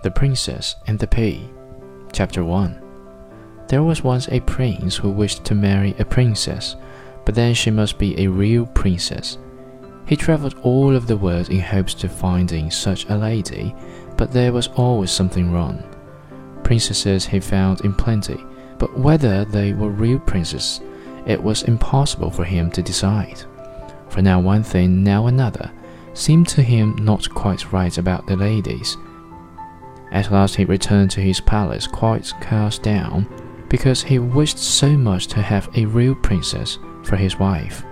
The Princess and the Pea. Chapter 1 There was once a prince who wished to marry a princess, but then she must be a real princess. He traveled all over the world in hopes of finding such a lady, but there was always something wrong. Princesses he found in plenty, but whether they were real princesses, it was impossible for him to decide. For now one thing, now another, seemed to him not quite right about the ladies at last he returned to his palace quite cast down, because he wished so much to have a real princess for his wife.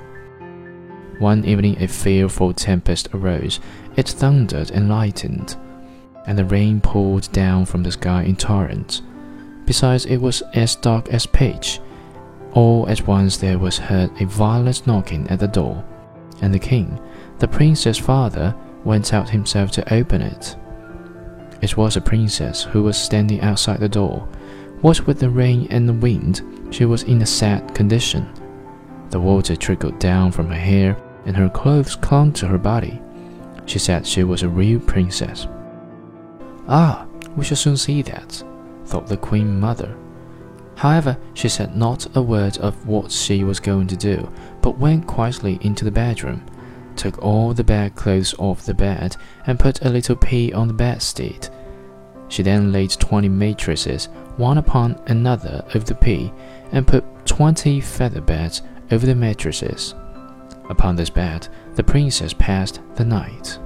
One evening a fearful tempest arose, it thundered and lightened, and the rain poured down from the sky in torrents. Besides, it was as dark as pitch. All at once there was heard a violent knocking at the door, and the king, the princess' father, went out himself to open it. It was a princess who was standing outside the door. What with the rain and the wind, she was in a sad condition. The water trickled down from her hair, and her clothes clung to her body. She said she was a real princess. Ah, we shall soon see that, thought the queen mother. However, she said not a word of what she was going to do, but went quietly into the bedroom took all the bedclothes off the bed, and put a little pea on the bedstead. She then laid twenty mattresses, one upon another of the pea, and put twenty feather beds over the mattresses. Upon this bed, the princess passed the night.